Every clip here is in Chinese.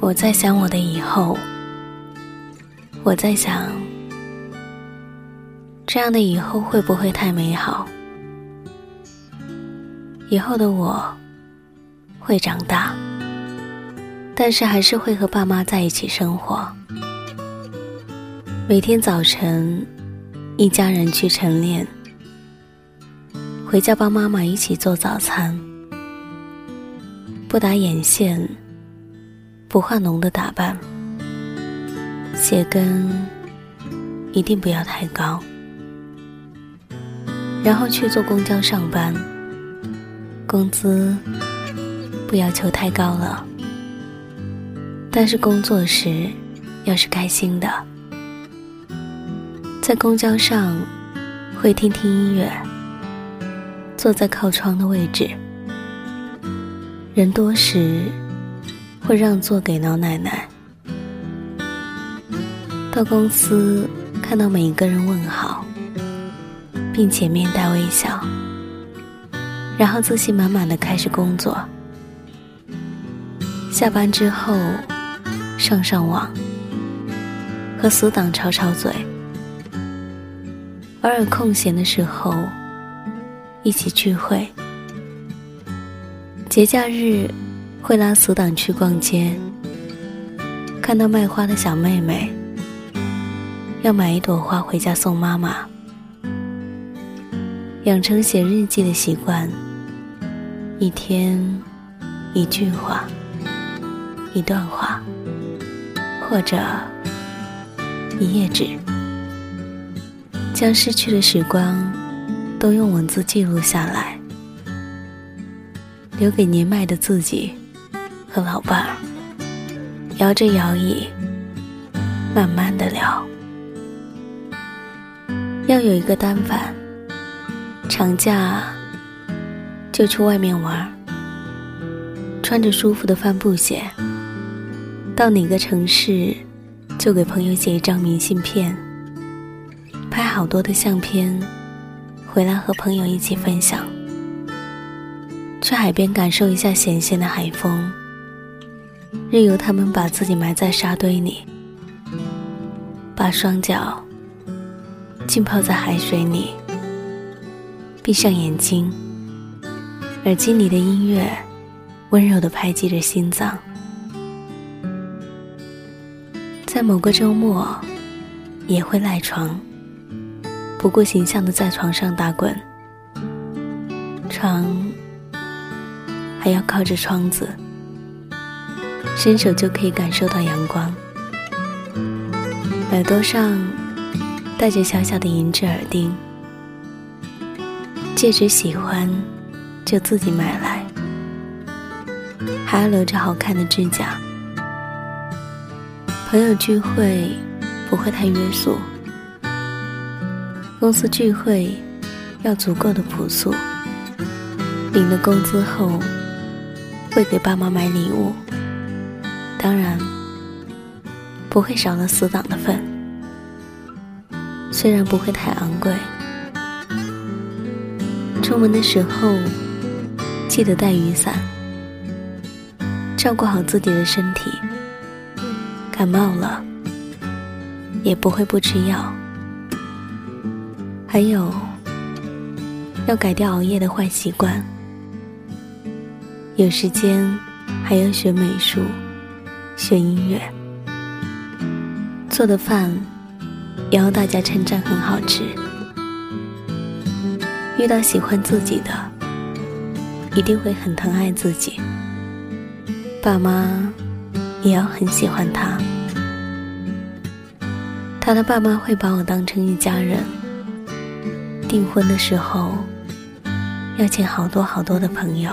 我在想我的以后，我在想，这样的以后会不会太美好？以后的我会长大，但是还是会和爸妈在一起生活。每天早晨，一家人去晨练，回家帮妈妈一起做早餐，不打眼线，不化浓的打扮，鞋跟一定不要太高，然后去坐公交上班。工资不要求太高了，但是工作时要是开心的，在公交上会听听音乐，坐在靠窗的位置，人多时会让座给老奶奶。到公司看到每一个人问好，并且面带微笑。然后自信满满的开始工作。下班之后，上上网，和死党吵吵嘴。偶尔空闲的时候，一起聚会。节假日会拉死党去逛街。看到卖花的小妹妹，要买一朵花回家送妈妈。养成写日记的习惯。一天，一句话，一段话，或者一页纸，将逝去的时光都用文字记录下来，留给年迈的自己和老伴儿，摇着摇椅，慢慢的聊。要有一个单反，长假。就去外面玩，穿着舒服的帆布鞋，到哪个城市，就给朋友写一张明信片，拍好多的相片，回来和朋友一起分享。去海边感受一下咸咸的海风，任由他们把自己埋在沙堆里，把双脚浸泡在海水里，闭上眼睛。耳机里的音乐，温柔的拍击着心脏。在某个周末，也会赖床，不顾形象的在床上打滚。床还要靠着窗子，伸手就可以感受到阳光。耳朵上戴着小小的银质耳钉，戒指喜欢。就自己买来，还要留着好看的指甲。朋友聚会不会太约束，公司聚会要足够的朴素。领了工资后，会给爸妈买礼物，当然不会少了死党的份。虽然不会太昂贵，出门的时候。记得带雨伞，照顾好自己的身体。感冒了，也不会不吃药。还有，要改掉熬夜的坏习惯。有时间，还要学美术，学音乐。做的饭，也要大家称赞很好吃。遇到喜欢自己的。一定会很疼爱自己，爸妈也要很喜欢他。他的爸妈会把我当成一家人。订婚的时候，要请好多好多的朋友，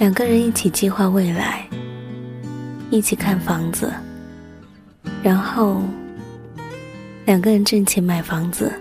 两个人一起计划未来，一起看房子，然后两个人挣钱买房子，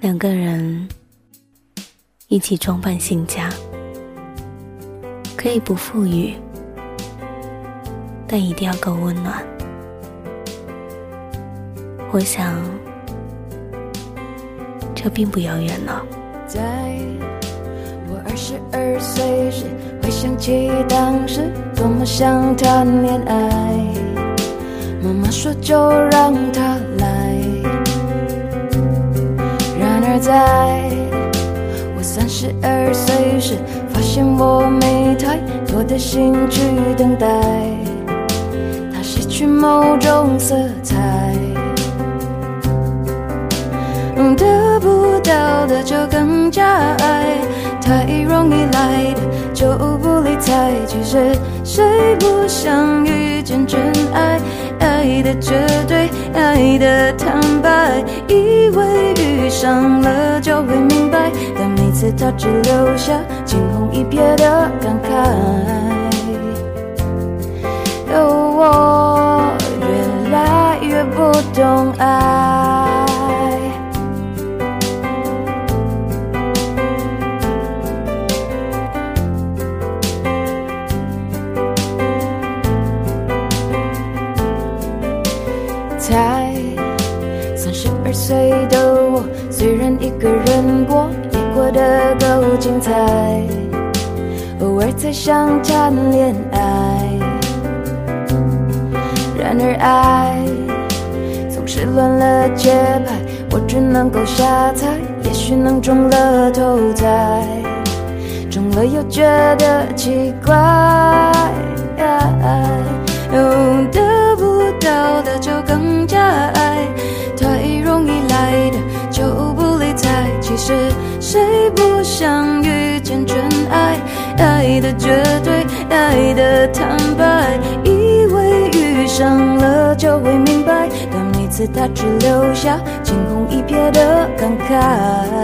两个人。一起装扮新家，可以不富裕，但一定要够温暖。我想，这并不遥远了。在我二十二岁时，回想起当时想谈恋爱。妈妈说就让他来。然而在我三十二岁时，发现我没太多的心去等待，他失去某种色彩。得不到的就更加爱，太容易来的就不理睬。其实谁不想遇见真爱？爱的绝对，爱的坦白，以为遇上了就会明白，但每次他只留下惊鸿一瞥的感慨。我越来越不懂爱。才三十二岁的我，虽然一个人过，也过得够精彩。偶尔才想谈恋爱，然而爱总是乱了节拍，我只能够瞎猜，也许能中了头彩，中了又觉得奇怪。要，的就更加爱，太容易来的就不理睬。其实谁不想遇见真爱？爱的绝对，爱的坦白，以为遇上了就会明白，但每次他只留下惊鸿一瞥的感慨。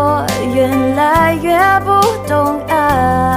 越来越不懂爱